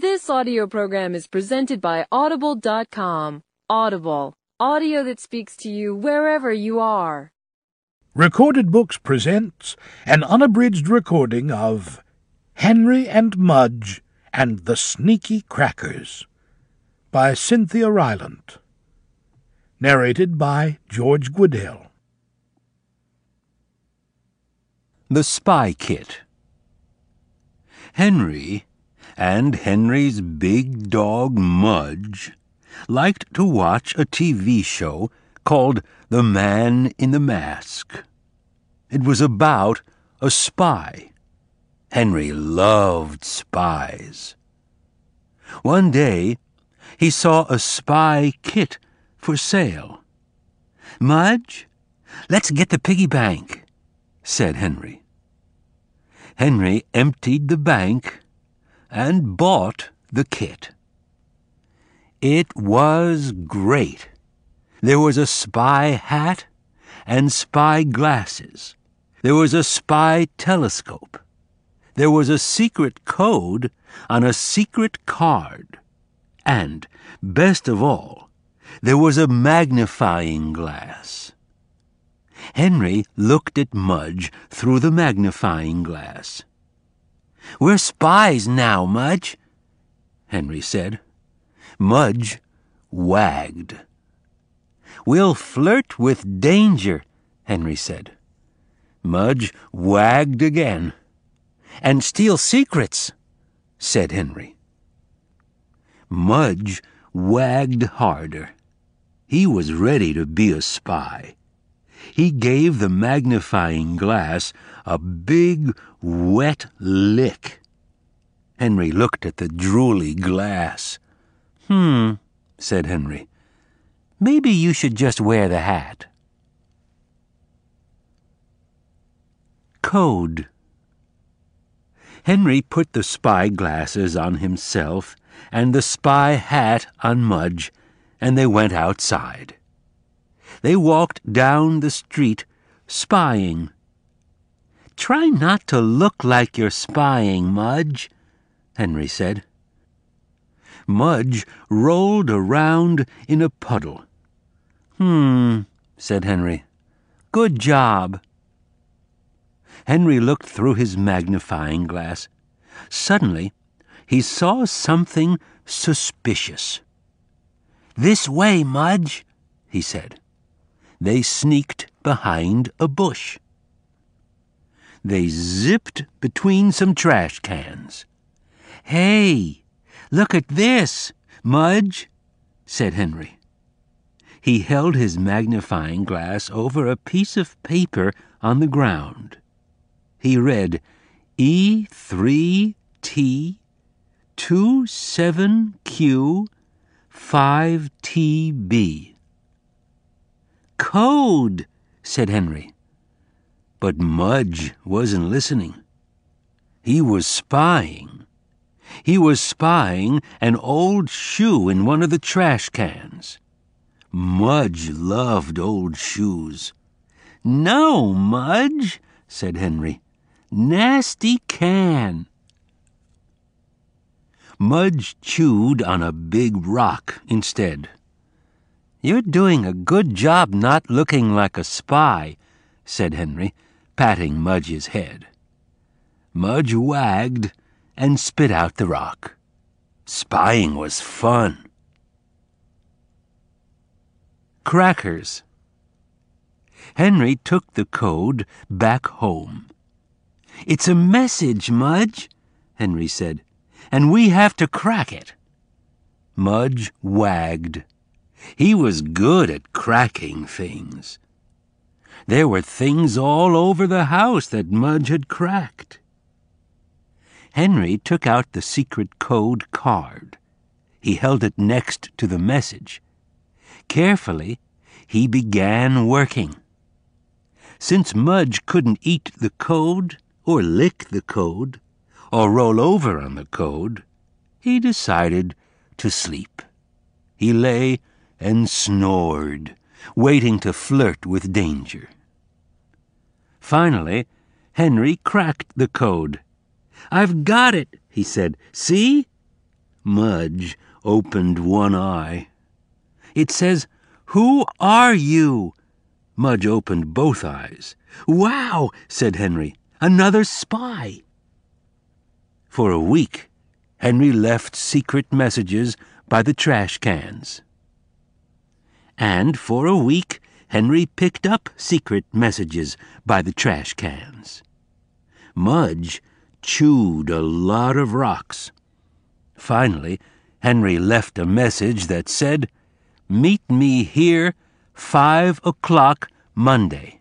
This audio program is presented by Audible.com. Audible, audio that speaks to you wherever you are. Recorded Books presents an unabridged recording of Henry and Mudge and the Sneaky Crackers by Cynthia Rylant. Narrated by George Guidall. The Spy Kit. Henry and Henry's big dog Mudge liked to watch a TV show called The Man in the Mask. It was about a spy. Henry loved spies. One day, he saw a spy kit for sale. Mudge, let's get the piggy bank, said Henry. Henry emptied the bank and bought the kit. It was great. There was a spy hat and spy glasses. There was a spy telescope. There was a secret code on a secret card. And, best of all, there was a magnifying glass. Henry looked at Mudge through the magnifying glass. We're spies now, Mudge, Henry said. Mudge wagged. We'll flirt with danger, Henry said. Mudge wagged again. And steal secrets, said Henry. Mudge wagged harder. He was ready to be a spy. He gave the magnifying glass a big, wet lick. Henry looked at the drooly glass. Hmm, said Henry. Maybe you should just wear the hat. Code. Henry put the spy glasses on himself and the spy hat on Mudge, and they went outside. They walked down the street, spying. Try not to look like you're spying, Mudge, Henry said. Mudge rolled around in a puddle. Hmm, said Henry. Good job. Henry looked through his magnifying glass. Suddenly, he saw something suspicious. This way, Mudge, he said they sneaked behind a bush. They zipped between some trash cans. Hey, look at this, Mudge, said Henry. He held his magnifying glass over a piece of paper on the ground. He read E3T 27Q 5TB. Code, said Henry. But Mudge wasn't listening. He was spying. He was spying an old shoe in one of the trash cans. Mudge loved old shoes. No, Mudge, said Henry. Nasty can. Mudge chewed on a big rock instead. You're doing a good job not looking like a spy, said Henry, patting Mudge's head. Mudge wagged and spit out the rock. Spying was fun. Crackers. Henry took the code back home. It's a message, Mudge, Henry said, and we have to crack it. Mudge wagged. He was good at cracking things. There were things all over the house that Mudge had cracked. Henry took out the secret code card. He held it next to the message. Carefully, he began working. Since Mudge couldn't eat the code, or lick the code, or roll over on the code, he decided to sleep. He lay and snored, waiting to flirt with danger. Finally, Henry cracked the code. I've got it, he said. See? Mudge opened one eye. It says, Who are you? Mudge opened both eyes. Wow, said Henry, another spy. For a week, Henry left secret messages by the trash cans. And for a week, Henry picked up secret messages by the trash cans. Mudge chewed a lot of rocks. Finally, Henry left a message that said, Meet me here, five o'clock Monday.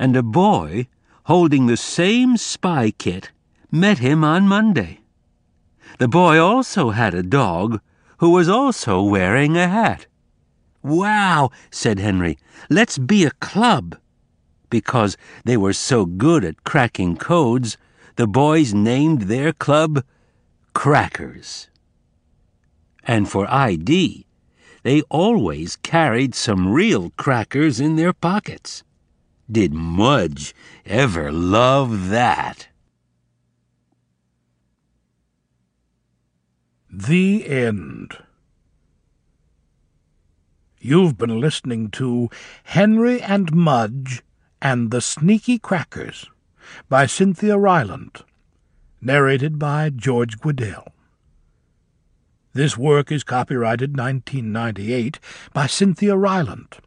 And a boy, holding the same spy kit, met him on Monday. The boy also had a dog who was also wearing a hat. Wow, said Henry, let's be a club. Because they were so good at cracking codes, the boys named their club Crackers. And for ID, they always carried some real crackers in their pockets. Did Mudge ever love that? The End. You've been listening to Henry and Mudge and the Sneaky Crackers by Cynthia Rylant, narrated by George Guidall. This work is copyrighted 1998 by Cynthia Rylant.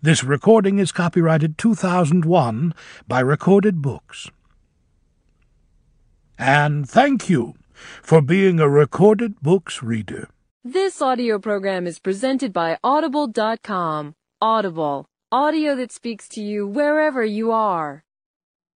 This recording is copyrighted 2001 by Recorded Books. And thank you for being a Recorded Books reader. This audio program is presented by Audible.com. Audible, audio that speaks to you wherever you are.